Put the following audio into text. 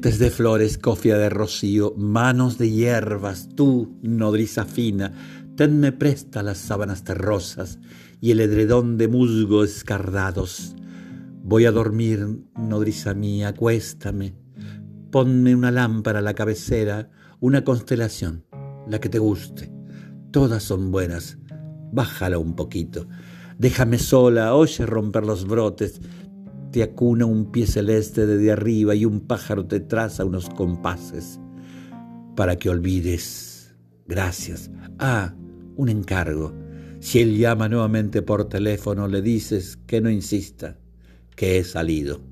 De flores, cofia de rocío, manos de hierbas, tú, nodriza fina, tenme presta las sábanas terrosas y el edredón de musgo escardados. Voy a dormir, nodriza mía, acuéstame. Ponme una lámpara a la cabecera, una constelación, la que te guste. Todas son buenas. Bájala un poquito. Déjame sola, oye romper los brotes, te acuna un pie celeste desde arriba y un pájaro te traza unos compases para que olvides. Gracias. Ah, un encargo. Si él llama nuevamente por teléfono, le dices que no insista, que he salido.